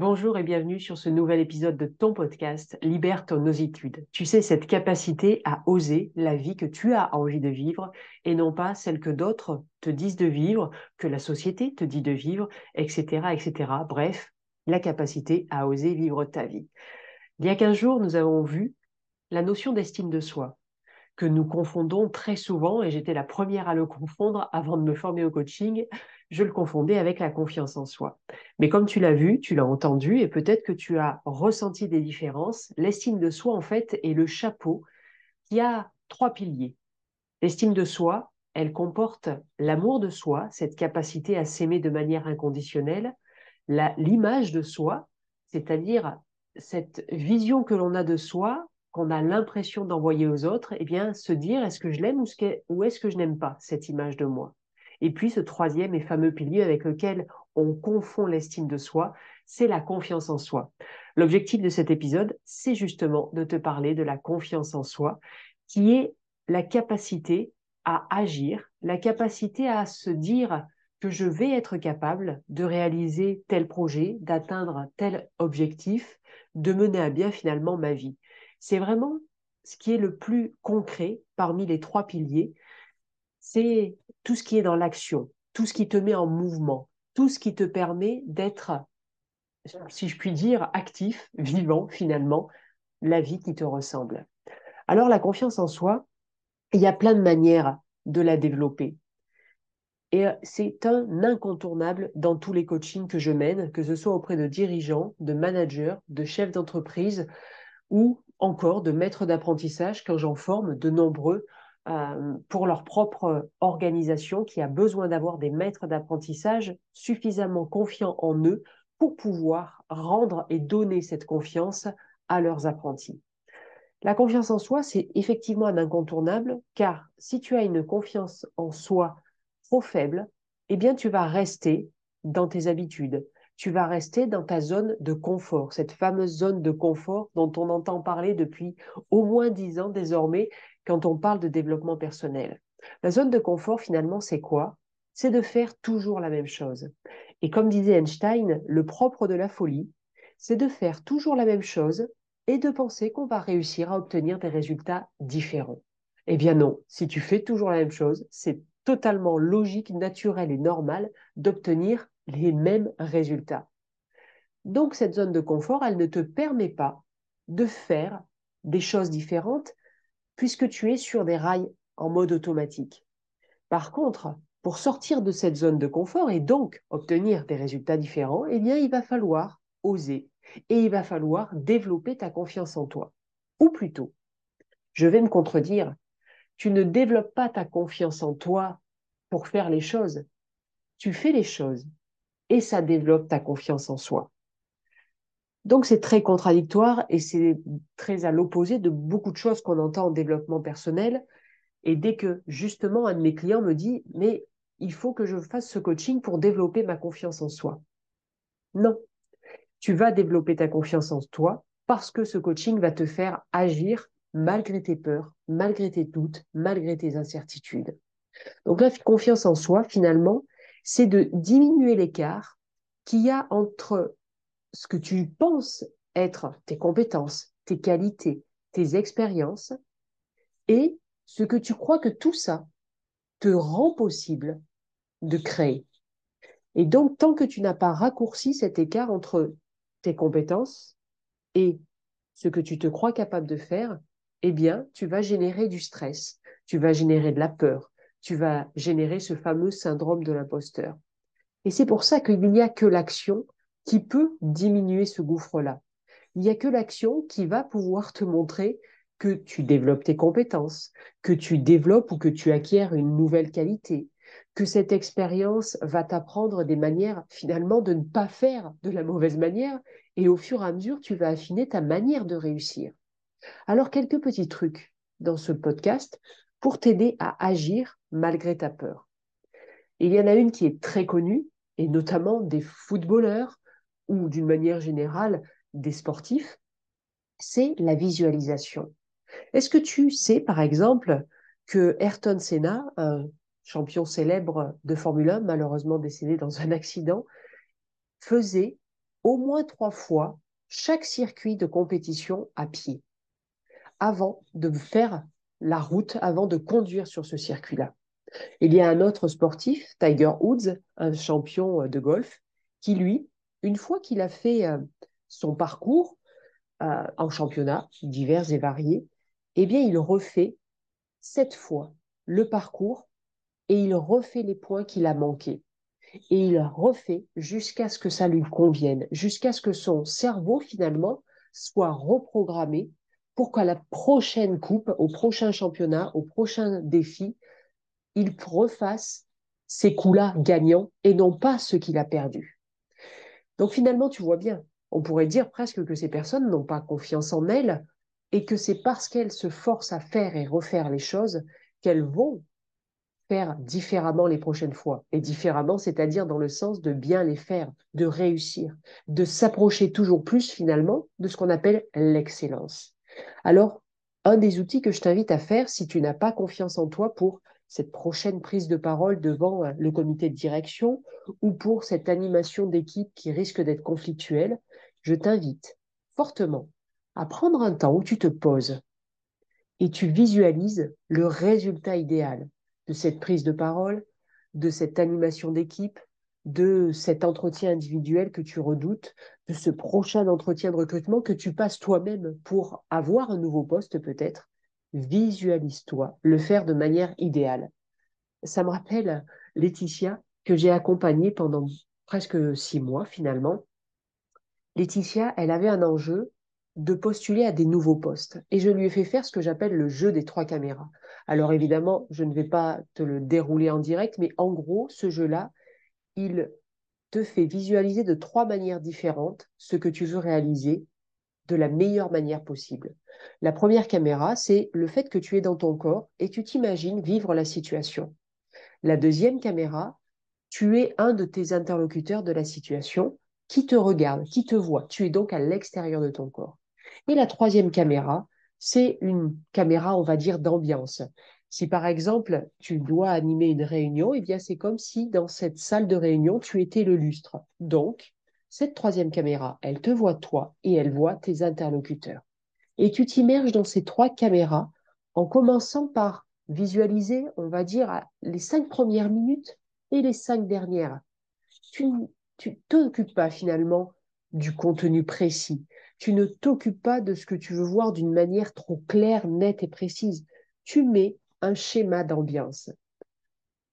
Bonjour et bienvenue sur ce nouvel épisode de ton podcast Libère ton ositude. Tu sais, cette capacité à oser la vie que tu as envie de vivre et non pas celle que d'autres te disent de vivre, que la société te dit de vivre, etc., etc. Bref, la capacité à oser vivre ta vie. Il y a 15 jours, nous avons vu la notion d'estime de soi que nous confondons très souvent, et j'étais la première à le confondre avant de me former au coaching, je le confondais avec la confiance en soi. Mais comme tu l'as vu, tu l'as entendu, et peut-être que tu as ressenti des différences, l'estime de soi, en fait, est le chapeau qui a trois piliers. L'estime de soi, elle comporte l'amour de soi, cette capacité à s'aimer de manière inconditionnelle, l'image de soi, c'est-à-dire cette vision que l'on a de soi qu'on a l'impression d'envoyer aux autres, eh bien, se dire est-ce que je l'aime ou est-ce que je n'aime pas cette image de moi? Et puis, ce troisième et fameux pilier avec lequel on confond l'estime de soi, c'est la confiance en soi. L'objectif de cet épisode, c'est justement de te parler de la confiance en soi, qui est la capacité à agir, la capacité à se dire que je vais être capable de réaliser tel projet, d'atteindre tel objectif, de mener à bien finalement ma vie. C'est vraiment ce qui est le plus concret parmi les trois piliers. C'est tout ce qui est dans l'action, tout ce qui te met en mouvement, tout ce qui te permet d'être, si je puis dire, actif, vivant finalement, la vie qui te ressemble. Alors la confiance en soi, il y a plein de manières de la développer. Et c'est un incontournable dans tous les coachings que je mène, que ce soit auprès de dirigeants, de managers, de chefs d'entreprise ou encore de maîtres d'apprentissage quand j'en forme de nombreux euh, pour leur propre organisation qui a besoin d'avoir des maîtres d'apprentissage suffisamment confiants en eux pour pouvoir rendre et donner cette confiance à leurs apprentis. La confiance en soi, c'est effectivement un incontournable car si tu as une confiance en soi trop faible, eh bien tu vas rester dans tes habitudes, tu vas rester dans ta zone de confort, cette fameuse zone de confort dont on entend parler depuis au moins dix ans désormais quand on parle de développement personnel. La zone de confort, finalement, c'est quoi? C'est de faire toujours la même chose. Et comme disait Einstein, le propre de la folie, c'est de faire toujours la même chose et de penser qu'on va réussir à obtenir des résultats différents. Eh bien non, si tu fais toujours la même chose, c'est totalement logique, naturel et normal d'obtenir les mêmes résultats. Donc cette zone de confort, elle ne te permet pas de faire des choses différentes puisque tu es sur des rails en mode automatique. Par contre, pour sortir de cette zone de confort et donc obtenir des résultats différents, eh bien, il va falloir oser et il va falloir développer ta confiance en toi. Ou plutôt, je vais me contredire, tu ne développes pas ta confiance en toi pour faire les choses. Tu fais les choses et ça développe ta confiance en soi. Donc c'est très contradictoire et c'est très à l'opposé de beaucoup de choses qu'on entend en développement personnel. Et dès que justement un de mes clients me dit mais il faut que je fasse ce coaching pour développer ma confiance en soi. Non, tu vas développer ta confiance en toi parce que ce coaching va te faire agir malgré tes peurs, malgré tes doutes, malgré tes incertitudes. Donc la confiance en soi, finalement, c'est de diminuer l'écart qu'il y a entre ce que tu penses être tes compétences, tes qualités, tes expériences, et ce que tu crois que tout ça te rend possible de créer. Et donc, tant que tu n'as pas raccourci cet écart entre tes compétences et ce que tu te crois capable de faire, eh bien, tu vas générer du stress, tu vas générer de la peur, tu vas générer ce fameux syndrome de l'imposteur. Et c'est pour ça qu'il n'y a que l'action qui peut diminuer ce gouffre-là. Il n'y a que l'action qui va pouvoir te montrer que tu développes tes compétences, que tu développes ou que tu acquiers une nouvelle qualité, que cette expérience va t'apprendre des manières finalement de ne pas faire de la mauvaise manière et au fur et à mesure, tu vas affiner ta manière de réussir. Alors, quelques petits trucs dans ce podcast pour t'aider à agir malgré ta peur. il y en a une qui est très connue, et notamment des footballeurs ou d'une manière générale des sportifs, c'est la visualisation. Est-ce que tu sais, par exemple, que Ayrton Senna, un champion célèbre de Formule 1, malheureusement décédé dans un accident, faisait au moins trois fois chaque circuit de compétition à pied avant de faire la route, avant de conduire sur ce circuit-là. Il y a un autre sportif, Tiger Woods, un champion de golf, qui lui, une fois qu'il a fait euh, son parcours euh, en championnat divers et variés, eh bien, il refait sept fois le parcours et il refait les points qu'il a manqués. Et il refait jusqu'à ce que ça lui convienne, jusqu'à ce que son cerveau, finalement, soit reprogrammé pour qu'à la prochaine coupe, au prochain championnat, au prochain défi, il refasse ces coups-là gagnants et non pas ceux qu'il a perdus. Donc finalement, tu vois bien, on pourrait dire presque que ces personnes n'ont pas confiance en elles et que c'est parce qu'elles se forcent à faire et refaire les choses qu'elles vont faire différemment les prochaines fois. Et différemment, c'est-à-dire dans le sens de bien les faire, de réussir, de s'approcher toujours plus finalement de ce qu'on appelle l'excellence. Alors, un des outils que je t'invite à faire si tu n'as pas confiance en toi pour cette prochaine prise de parole devant euh, le comité de direction ou pour cette animation d'équipe qui risque d'être conflictuelle, je t'invite fortement à prendre un temps où tu te poses et tu visualises le résultat idéal de cette prise de parole, de cette animation d'équipe, de cet entretien individuel que tu redoutes, de ce prochain entretien de recrutement que tu passes toi-même pour avoir un nouveau poste peut-être visualise-toi, le faire de manière idéale. Ça me rappelle Laetitia, que j'ai accompagnée pendant presque six mois finalement. Laetitia, elle avait un enjeu de postuler à des nouveaux postes. Et je lui ai fait faire ce que j'appelle le jeu des trois caméras. Alors évidemment, je ne vais pas te le dérouler en direct, mais en gros, ce jeu-là, il te fait visualiser de trois manières différentes ce que tu veux réaliser de la meilleure manière possible. La première caméra, c'est le fait que tu es dans ton corps et tu t'imagines vivre la situation. La deuxième caméra, tu es un de tes interlocuteurs de la situation qui te regarde, qui te voit. Tu es donc à l'extérieur de ton corps. Et la troisième caméra, c'est une caméra, on va dire, d'ambiance. Si par exemple, tu dois animer une réunion, eh bien, c'est comme si dans cette salle de réunion, tu étais le lustre. Donc, cette troisième caméra, elle te voit toi et elle voit tes interlocuteurs. Et tu t'immerges dans ces trois caméras en commençant par visualiser, on va dire, les cinq premières minutes et les cinq dernières. Tu ne t'occupes pas finalement du contenu précis. Tu ne t'occupes pas de ce que tu veux voir d'une manière trop claire, nette et précise. Tu mets un schéma d'ambiance.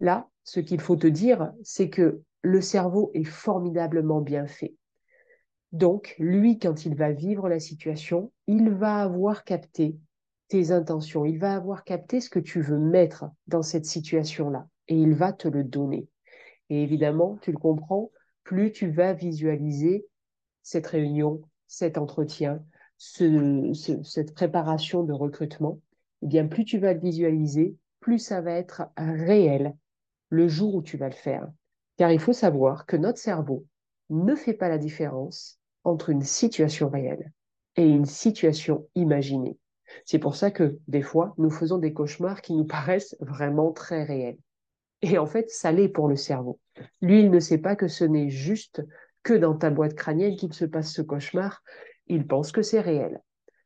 Là, ce qu'il faut te dire, c'est que le cerveau est formidablement bien fait. Donc, lui, quand il va vivre la situation, il va avoir capté tes intentions, il va avoir capté ce que tu veux mettre dans cette situation-là et il va te le donner. Et évidemment, tu le comprends, plus tu vas visualiser cette réunion, cet entretien, cette préparation de recrutement, eh bien plus tu vas le visualiser, plus ça va être réel le jour où tu vas le faire. Car il faut savoir que notre cerveau ne fait pas la différence entre une situation réelle et une situation imaginée. C'est pour ça que des fois, nous faisons des cauchemars qui nous paraissent vraiment très réels. Et en fait, ça l'est pour le cerveau. Lui, il ne sait pas que ce n'est juste que dans ta boîte crânienne qu'il se passe ce cauchemar. Il pense que c'est réel.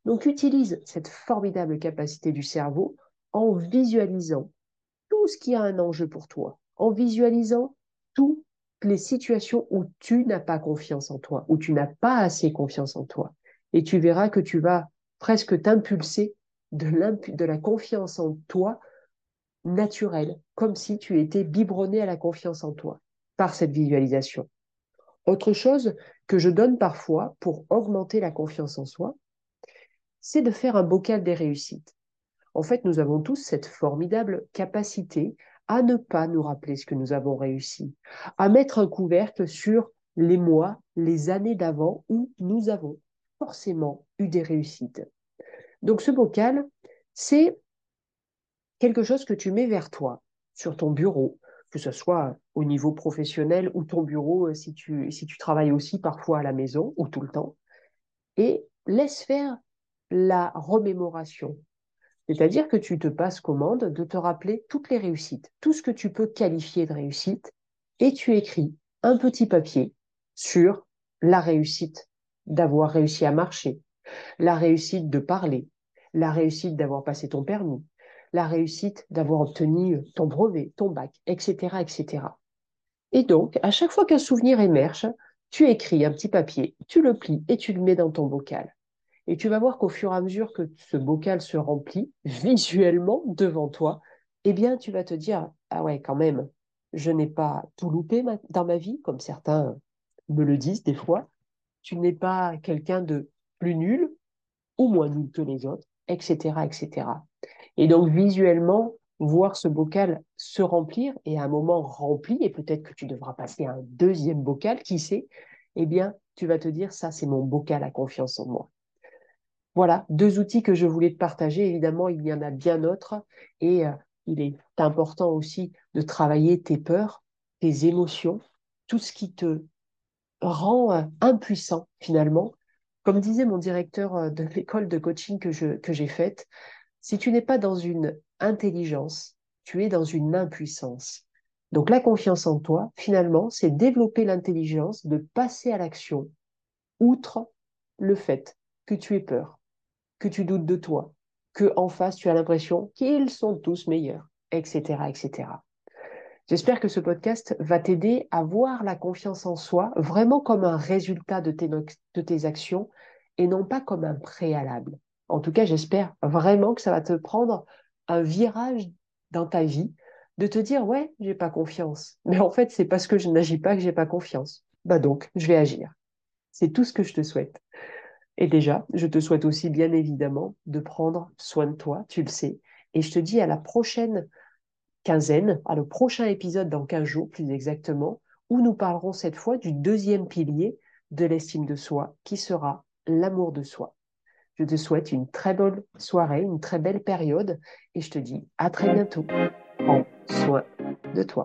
Donc, utilise cette formidable capacité du cerveau en visualisant tout ce qui a un enjeu pour toi, en visualisant toutes les situations où tu n'as pas confiance en toi, où tu n'as pas assez confiance en toi. Et tu verras que tu vas presque t'impulser de, la confiance en toi naturelle, comme si tu étais biberonné à la confiance en toi par cette visualisation. Autre chose que je donne parfois pour augmenter la confiance en soi, c'est de faire un bocal des réussites. En fait, nous avons tous cette formidable capacité à ne pas nous rappeler ce que nous avons réussi, à mettre un couvercle sur les mois, les années d'avant où nous avons forcément eu des réussites. Donc ce bocal, c'est quelque chose que tu mets vers toi, sur ton bureau, que ce soit au niveau professionnel ou ton bureau euh, si tu, si tu travailles aussi parfois à la maison ou tout le temps, et laisse faire la remémoration, c'est-à-dire que tu te passes commande de te rappeler toutes les réussites, tout ce que tu peux qualifier de réussite, et tu écris un petit papier sur la réussite d'avoir réussi à marcher, la réussite de parler, la réussite d'avoir passé ton permis, la réussite d'avoir obtenu ton brevet, ton bac, etc., etc. Et donc, à chaque fois qu'un souvenir émerge, tu écris un petit papier, tu le plies et tu le mets dans ton bocal. Et tu vas voir qu'au fur et à mesure que ce bocal se remplit visuellement devant toi, eh bien, tu vas te dire, ah ouais, quand même, je n'ai pas tout loupé dans ma vie, comme certains me le disent des fois. Tu n'es pas quelqu'un de plus nul ou moins nul que les autres, etc., etc. Et donc, visuellement, voir ce bocal se remplir et à un moment rempli, et peut-être que tu devras passer un deuxième bocal, qui sait, eh bien, tu vas te dire, ça, c'est mon bocal à confiance en moi. Voilà, deux outils que je voulais te partager. Évidemment, il y en a bien d'autres et euh, il est important aussi de travailler tes peurs, tes émotions, tout ce qui te rend euh, impuissant finalement. Comme disait mon directeur euh, de l'école de coaching que, j'ai faite, si tu n'es pas dans une intelligence, tu es dans une impuissance. Donc la confiance en toi, finalement, c'est développer l'intelligence de passer à l'action, outre le fait que tu aies peur, que tu doutes de toi, que en face tu as l'impression qu'ils sont tous meilleurs, etc., etc. J'espère que ce podcast va t'aider à voir la confiance en soi vraiment comme un résultat de tes, actions et non pas comme un préalable. En tout cas, j'espère vraiment que ça va te prendre un virage dans ta vie de te dire ouais, j'ai pas confiance. Mais en fait, c'est parce que je n'agis pas que j'ai pas confiance. Bah donc, je vais agir. C'est tout ce que je te souhaite. Et déjà, je te souhaite aussi bien évidemment de prendre soin de toi, tu le sais. Et je te dis à la prochaine quinzaine, à le prochain épisode dans 15 jours plus exactement, où nous parlerons cette fois du deuxième pilier de l'estime de soi, qui sera l'amour de soi. Je te souhaite une très bonne soirée, une très belle période, et je te dis à très bientôt. Prends soin de toi.